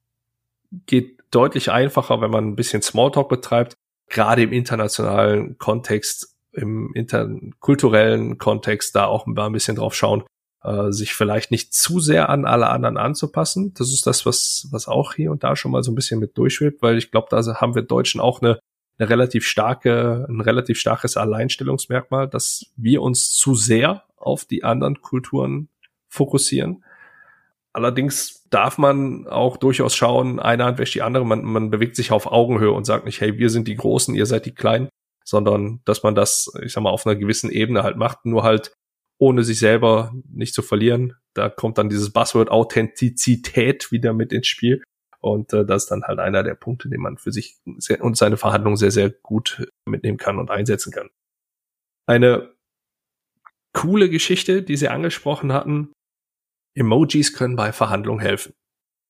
geht deutlich einfacher, wenn man ein bisschen Smalltalk betreibt, gerade im internationalen Kontext, im interkulturellen Kontext da auch ein bisschen drauf schauen, äh, sich vielleicht nicht zu sehr an alle anderen anzupassen. Das ist das, was, was auch hier und da schon mal so ein bisschen mit durchschwebt, weil ich glaube, da haben wir Deutschen auch eine eine relativ starke, ein relativ starkes Alleinstellungsmerkmal, dass wir uns zu sehr auf die anderen Kulturen fokussieren. Allerdings darf man auch durchaus schauen, eine Hand wäscht die andere. Man, man bewegt sich auf Augenhöhe und sagt nicht, hey, wir sind die Großen, ihr seid die Kleinen, sondern dass man das, ich sag mal, auf einer gewissen Ebene halt macht, nur halt ohne sich selber nicht zu verlieren. Da kommt dann dieses Buzzword Authentizität wieder mit ins Spiel. Und äh, das ist dann halt einer der Punkte, den man für sich sehr, und seine Verhandlungen sehr, sehr gut mitnehmen kann und einsetzen kann. Eine coole Geschichte, die Sie angesprochen hatten. Emojis können bei Verhandlungen helfen.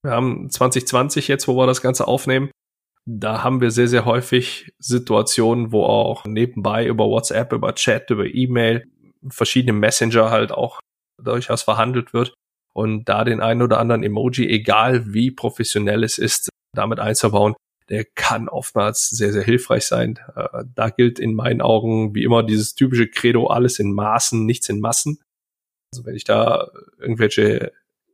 Wir haben 2020 jetzt, wo wir das Ganze aufnehmen. Da haben wir sehr, sehr häufig Situationen, wo auch nebenbei über WhatsApp, über Chat, über E-Mail, verschiedene Messenger halt auch durchaus verhandelt wird und da den einen oder anderen Emoji, egal wie professionell es ist, damit einzubauen, der kann oftmals sehr, sehr hilfreich sein. Äh, da gilt in meinen Augen wie immer dieses typische Credo, alles in Maßen, nichts in Massen. Also wenn ich da irgendwelche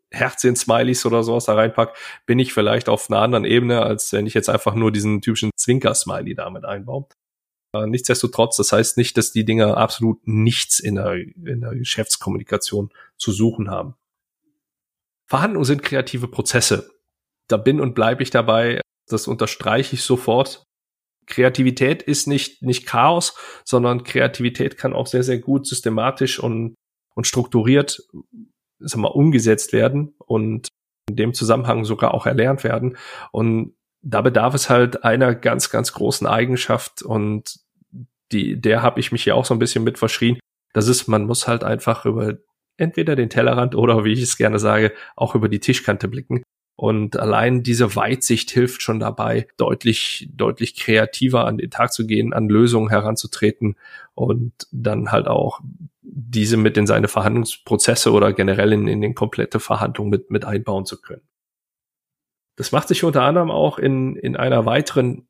Herzchen-Smileys oder sowas da reinpack, bin ich vielleicht auf einer anderen Ebene, als wenn ich jetzt einfach nur diesen typischen Zwinker-Smiley damit einbaue. Äh, nichtsdestotrotz, das heißt nicht, dass die Dinger absolut nichts in der, in der Geschäftskommunikation zu suchen haben. Verhandlungen sind kreative Prozesse. Da bin und bleibe ich dabei. Das unterstreiche ich sofort. Kreativität ist nicht, nicht Chaos, sondern Kreativität kann auch sehr, sehr gut systematisch und, und strukturiert sag mal, umgesetzt werden und in dem Zusammenhang sogar auch erlernt werden. Und da bedarf es halt einer ganz, ganz großen Eigenschaft und die, der habe ich mich ja auch so ein bisschen mit verschrien. Das ist, man muss halt einfach über entweder den Tellerrand oder, wie ich es gerne sage, auch über die Tischkante blicken. Und allein diese Weitsicht hilft schon dabei, deutlich, deutlich kreativer an den Tag zu gehen, an Lösungen heranzutreten und dann halt auch diese mit in seine Verhandlungsprozesse oder generell in, in den komplette Verhandlung mit, mit einbauen zu können. Das macht sich unter anderem auch in, in einer weiteren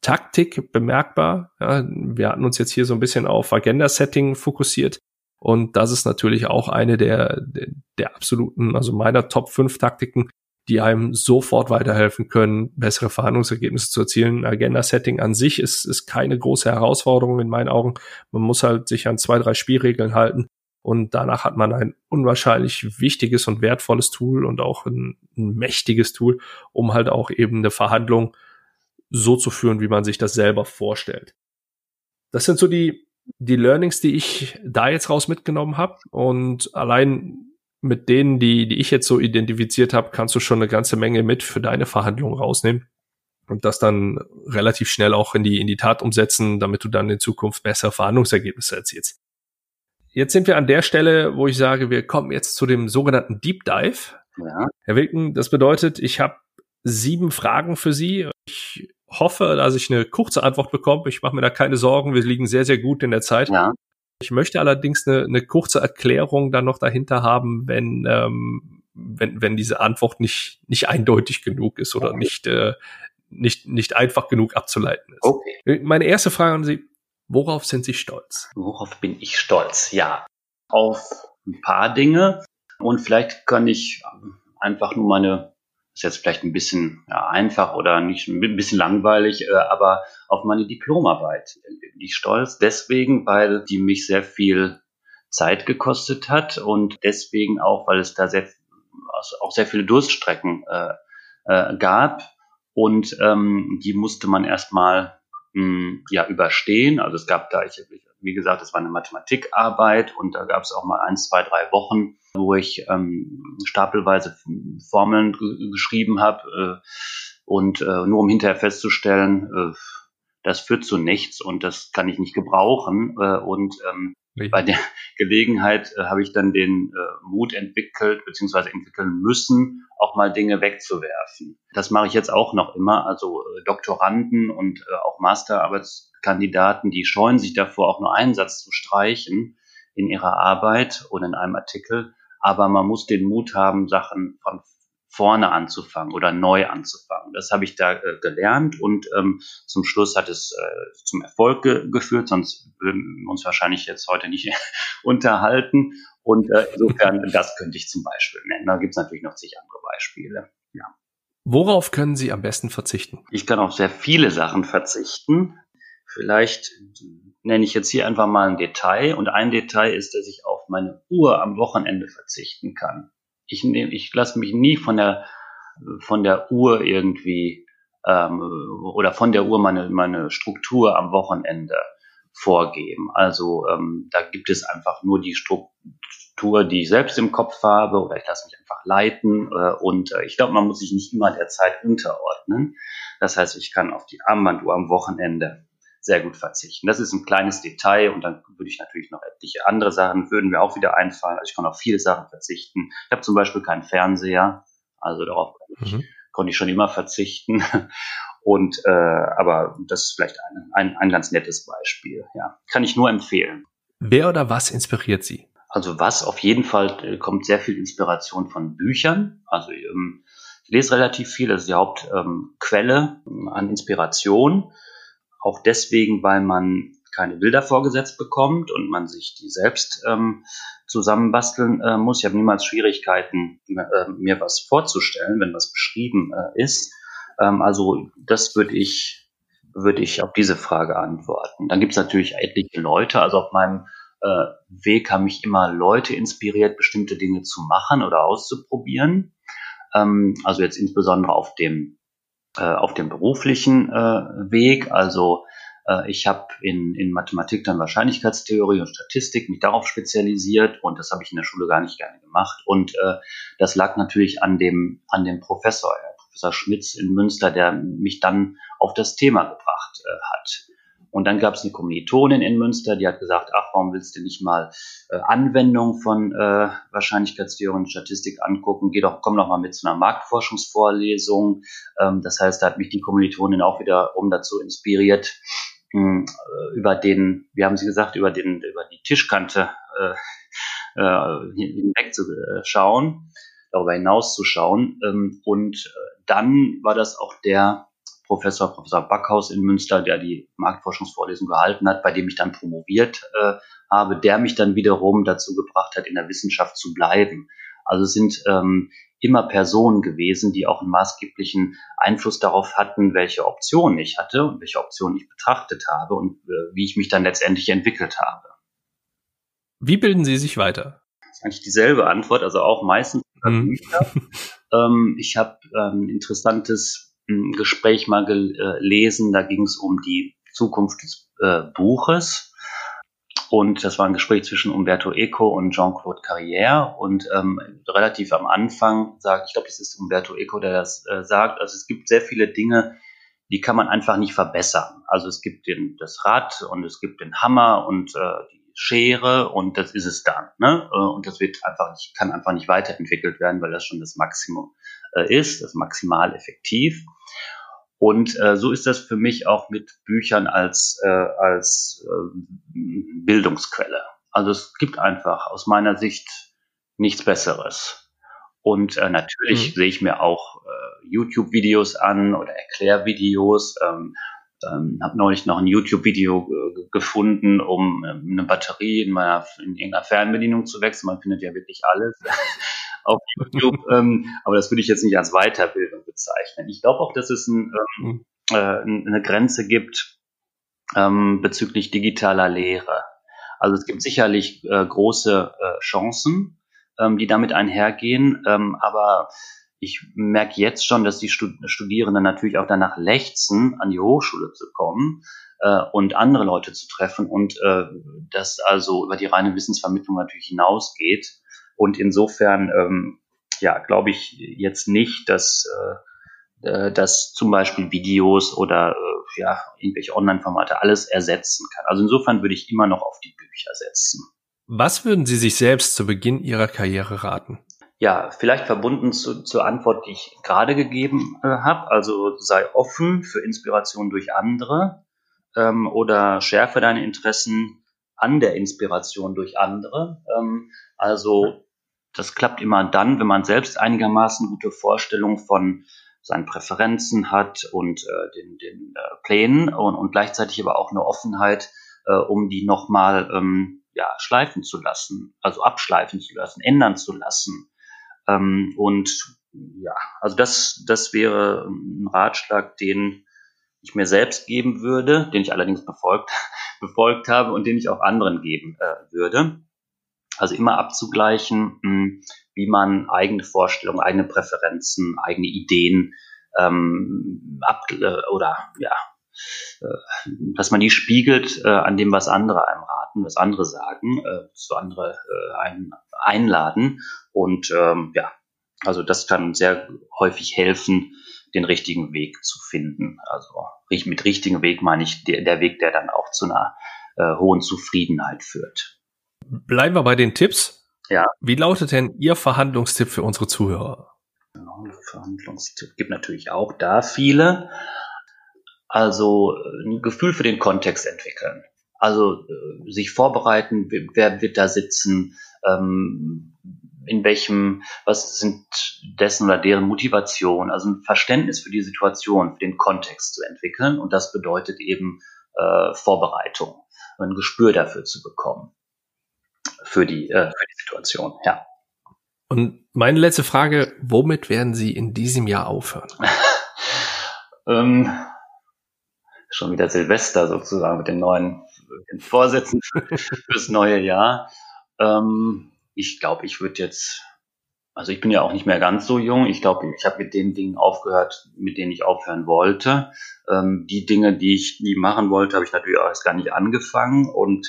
Taktik bemerkbar. Ja, wir hatten uns jetzt hier so ein bisschen auf Agenda-Setting fokussiert. Und das ist natürlich auch eine der, der, der absoluten, also meiner Top 5 Taktiken, die einem sofort weiterhelfen können, bessere Verhandlungsergebnisse zu erzielen. Agenda-Setting an sich ist, ist keine große Herausforderung in meinen Augen. Man muss halt sich an zwei, drei Spielregeln halten und danach hat man ein unwahrscheinlich wichtiges und wertvolles Tool und auch ein, ein mächtiges Tool, um halt auch eben eine Verhandlung so zu führen, wie man sich das selber vorstellt. Das sind so die, die Learnings, die ich da jetzt raus mitgenommen habe. Und allein mit denen, die, die ich jetzt so identifiziert habe, kannst du schon eine ganze Menge mit für deine Verhandlungen rausnehmen und das dann relativ schnell auch in die, in die Tat umsetzen, damit du dann in Zukunft bessere Verhandlungsergebnisse erzielst. Jetzt sind wir an der Stelle, wo ich sage, wir kommen jetzt zu dem sogenannten Deep Dive. Ja. Herr Wilken, das bedeutet, ich habe sieben Fragen für Sie. Ich hoffe, dass ich eine kurze Antwort bekomme. Ich mache mir da keine Sorgen. Wir liegen sehr, sehr gut in der Zeit. Ja. Ich möchte allerdings eine, eine kurze Erklärung dann noch dahinter haben, wenn, ähm, wenn, wenn diese Antwort nicht, nicht eindeutig genug ist oder okay. nicht, äh, nicht, nicht einfach genug abzuleiten ist. Okay. Meine erste Frage an Sie, worauf sind Sie stolz? Worauf bin ich stolz? Ja, auf ein paar Dinge und vielleicht kann ich einfach nur meine ist jetzt vielleicht ein bisschen ja, einfach oder nicht ein bisschen langweilig, äh, aber auf meine Diplomarbeit bin ich stolz. Deswegen, weil die mich sehr viel Zeit gekostet hat und deswegen auch, weil es da sehr, also auch sehr viele Durststrecken äh, äh, gab und ähm, die musste man erstmal hm, ja überstehen. Also es gab da, ich, wie gesagt, es war eine Mathematikarbeit und da gab es auch mal ein, zwei, drei Wochen, wo ich ähm, stapelweise Formeln geschrieben habe äh, und äh, nur um hinterher festzustellen, äh, das führt zu nichts und das kann ich nicht gebrauchen. Äh, und ähm, bei der Gelegenheit äh, habe ich dann den äh, Mut entwickelt, beziehungsweise entwickeln müssen, auch mal Dinge wegzuwerfen. Das mache ich jetzt auch noch immer. Also äh, Doktoranden und äh, auch Masterarbeitskandidaten, die scheuen sich davor, auch nur einen Satz zu streichen in ihrer Arbeit oder in einem Artikel. Aber man muss den Mut haben, Sachen von vorne anzufangen oder neu anzufangen. Das habe ich da äh, gelernt und ähm, zum Schluss hat es äh, zum Erfolg ge geführt, sonst würden wir uns wahrscheinlich jetzt heute nicht unterhalten. Und äh, insofern, das könnte ich zum Beispiel nennen. Da gibt es natürlich noch zig andere Beispiele. Ja. Worauf können Sie am besten verzichten? Ich kann auf sehr viele Sachen verzichten. Vielleicht nenne ich jetzt hier einfach mal ein Detail. Und ein Detail ist, dass ich auf meine Uhr am Wochenende verzichten kann ich ich lasse mich nie von der von der Uhr irgendwie ähm, oder von der Uhr meine meine Struktur am Wochenende vorgeben. Also ähm, da gibt es einfach nur die Struktur, die ich selbst im Kopf habe, oder ich lasse mich einfach leiten. Äh, und äh, ich glaube, man muss sich nicht immer der Zeit unterordnen. Das heißt, ich kann auf die Armbanduhr am Wochenende sehr gut verzichten. Das ist ein kleines Detail und dann würde ich natürlich noch etliche andere Sachen, würden mir auch wieder einfallen. Also ich kann auf viele Sachen verzichten. Ich habe zum Beispiel keinen Fernseher, also darauf mhm. konnte ich schon immer verzichten. Und äh, aber das ist vielleicht ein, ein, ein ganz nettes Beispiel. Ja, kann ich nur empfehlen. Wer oder was inspiriert Sie? Also was auf jeden Fall äh, kommt sehr viel Inspiration von Büchern. Also ähm, ich lese relativ viel, das ist die Hauptquelle ähm, an Inspiration. Auch deswegen, weil man keine Bilder vorgesetzt bekommt und man sich die selbst ähm, zusammenbasteln äh, muss. Ich habe niemals Schwierigkeiten, äh, mir was vorzustellen, wenn was beschrieben äh, ist. Ähm, also das würde ich, würde ich auf diese Frage antworten. Dann gibt es natürlich etliche Leute. Also auf meinem äh, Weg haben mich immer Leute inspiriert, bestimmte Dinge zu machen oder auszuprobieren. Ähm, also jetzt insbesondere auf dem auf dem beruflichen äh, Weg. Also äh, ich habe in, in Mathematik dann Wahrscheinlichkeitstheorie und Statistik mich darauf spezialisiert und das habe ich in der Schule gar nicht gerne gemacht. Und äh, das lag natürlich an dem, an dem Professor, Professor Schmitz in Münster, der mich dann auf das Thema gebracht äh, hat. Und dann gab es eine Kommilitonin in Münster, die hat gesagt, ach, warum willst du nicht mal äh, Anwendung von äh, Wahrscheinlichkeitstheorie und Statistik angucken? Geh doch, komm doch mal mit zu einer Marktforschungsvorlesung. Ähm, das heißt, da hat mich die Kommilitonin auch wiederum dazu inspiriert, mh, äh, über den, wie haben Sie gesagt, über den, über die Tischkante äh, äh, hinweg zu äh, schauen, darüber hinaus zu schauen. Ähm, und äh, dann war das auch der Professor, Professor Backhaus in Münster, der die Marktforschungsvorlesung gehalten hat, bei dem ich dann promoviert äh, habe, der mich dann wiederum dazu gebracht hat, in der Wissenschaft zu bleiben. Also es sind ähm, immer Personen gewesen, die auch einen maßgeblichen Einfluss darauf hatten, welche Optionen ich hatte und welche Optionen ich betrachtet habe und äh, wie ich mich dann letztendlich entwickelt habe. Wie bilden Sie sich weiter? Das ist eigentlich dieselbe Antwort, also auch meistens hm. ähm, ich habe ähm, interessantes ein Gespräch mal gelesen, da ging es um die Zukunft des äh, Buches. Und das war ein Gespräch zwischen Umberto Eco und Jean-Claude Carrière. Und ähm, relativ am Anfang sagt, ich glaube, es ist Umberto Eco, der das äh, sagt, also es gibt sehr viele Dinge, die kann man einfach nicht verbessern. Also es gibt den, das Rad und es gibt den Hammer und äh, die Schere und das ist es dann. Ne? Äh, und das wird einfach nicht, kann einfach nicht weiterentwickelt werden, weil das schon das Maximum äh, ist, das maximal effektiv. Und äh, so ist das für mich auch mit Büchern als, äh, als äh, Bildungsquelle. Also es gibt einfach aus meiner Sicht nichts Besseres. Und äh, natürlich mhm. sehe ich mir auch äh, YouTube-Videos an oder Erklärvideos. Ähm, ähm, habe neulich noch ein YouTube-Video äh, gefunden, um ähm, eine Batterie in meiner in irgendeiner Fernbedienung zu wechseln. Man findet ja wirklich alles auf YouTube, ähm, aber das würde ich jetzt nicht als Weiterbildung bezeichnen. Ich glaube auch, dass es ein, ähm, mhm. äh, eine Grenze gibt ähm, bezüglich digitaler Lehre. Also es gibt sicherlich äh, große äh, Chancen, ähm, die damit einhergehen, ähm, aber ich merke jetzt schon, dass die Studierenden natürlich auch danach lechzen, an die Hochschule zu kommen äh, und andere Leute zu treffen und äh, das also über die reine Wissensvermittlung natürlich hinausgeht. Und insofern, ähm, ja, glaube ich jetzt nicht, dass, äh, äh, dass zum Beispiel Videos oder äh, ja, irgendwelche Online-Formate alles ersetzen kann. Also insofern würde ich immer noch auf die Bücher setzen. Was würden Sie sich selbst zu Beginn Ihrer Karriere raten? Ja, vielleicht verbunden zu, zur Antwort, die ich gerade gegeben äh, habe. Also sei offen für Inspiration durch andere ähm, oder schärfe deine Interessen an der Inspiration durch andere. Ähm, also das klappt immer dann, wenn man selbst einigermaßen gute Vorstellungen von seinen Präferenzen hat und äh, den, den äh, Plänen und, und gleichzeitig aber auch eine Offenheit, äh, um die nochmal ähm, ja, schleifen zu lassen, also abschleifen zu lassen, ändern zu lassen. Ähm, und ja, also das, das wäre ein Ratschlag, den ich mir selbst geben würde, den ich allerdings befolgt, befolgt habe und den ich auch anderen geben äh, würde. Also immer abzugleichen, mh, hm, wie man eigene Vorstellungen, eigene Präferenzen, eigene Ideen ähm, ab äh, oder ja, äh, dass man die spiegelt äh, an dem, was andere einem raten, was andere sagen, äh, so andere äh, einen einladen und ähm, ja, also das kann sehr häufig helfen, den richtigen Weg zu finden. Also mit richtigen Weg meine ich der, der Weg, der dann auch zu einer äh, hohen Zufriedenheit führt. Bleiben wir bei den Tipps. Ja. Wie lautet denn Ihr Verhandlungstipp für unsere Zuhörer? Verhandlungstipp gibt natürlich auch da viele. Also ein Gefühl für den Kontext entwickeln. Also äh, sich vorbereiten, wer wird da sitzen, ähm, in welchem, was sind dessen oder deren Motivation, also ein Verständnis für die Situation, für den Kontext zu entwickeln. Und das bedeutet eben äh, Vorbereitung. ein Gespür dafür zu bekommen. Für die, äh, für die Situation, ja. Und meine letzte Frage, womit werden Sie in diesem Jahr aufhören? ähm, schon wieder Silvester sozusagen mit den neuen den Vorsätzen fürs neue Jahr. Ähm, ich glaube, ich würde jetzt, also ich bin ja auch nicht mehr ganz so jung. Ich glaube, ich habe mit den Dingen aufgehört, mit denen ich aufhören wollte. Ähm, die Dinge, die ich nie machen wollte, habe ich natürlich auch erst gar nicht angefangen. Und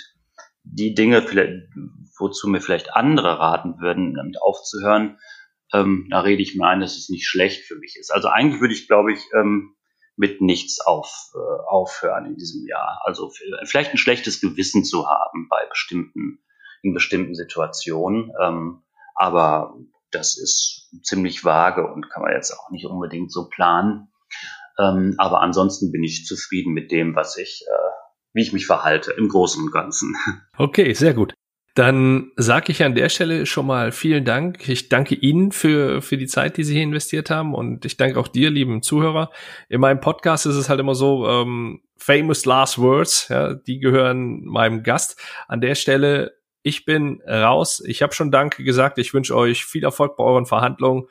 die Dinge, wozu mir vielleicht andere raten würden, damit aufzuhören, ähm, da rede ich mir ein, dass es nicht schlecht für mich ist. Also eigentlich würde ich, glaube ich, ähm, mit nichts auf, äh, aufhören in diesem Jahr. Also vielleicht ein schlechtes Gewissen zu haben bei bestimmten, in bestimmten Situationen. Ähm, aber das ist ziemlich vage und kann man jetzt auch nicht unbedingt so planen. Ähm, aber ansonsten bin ich zufrieden mit dem, was ich, äh, wie ich mich verhalte im Großen und Ganzen. Okay, sehr gut. Dann sage ich an der Stelle schon mal vielen Dank. Ich danke Ihnen für, für die Zeit, die Sie hier investiert haben. Und ich danke auch dir, lieben Zuhörer. In meinem Podcast ist es halt immer so, ähm, famous last words, ja, die gehören meinem Gast. An der Stelle, ich bin raus. Ich habe schon Danke gesagt. Ich wünsche euch viel Erfolg bei euren Verhandlungen.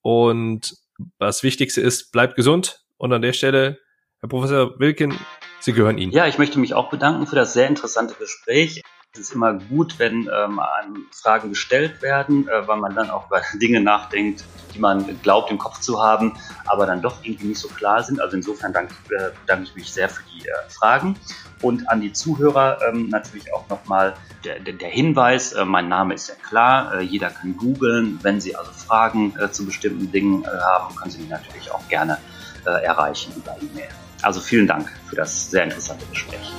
Und das Wichtigste ist, bleibt gesund. Und an der Stelle, Herr Professor Wilken, Sie gehören Ihnen. Ja, ich möchte mich auch bedanken für das sehr interessante Gespräch. Es ist immer gut, wenn ähm, Fragen gestellt werden, äh, weil man dann auch über Dinge nachdenkt, die man glaubt im Kopf zu haben, aber dann doch irgendwie nicht so klar sind. Also insofern danke, äh, danke ich mich sehr für die äh, Fragen. Und an die Zuhörer ähm, natürlich auch nochmal der, der Hinweis, äh, mein Name ist ja klar, äh, jeder kann googeln. Wenn Sie also Fragen äh, zu bestimmten Dingen haben, können Sie mich natürlich auch gerne erreichen über E-Mail. Also vielen Dank für das sehr interessante Gespräch.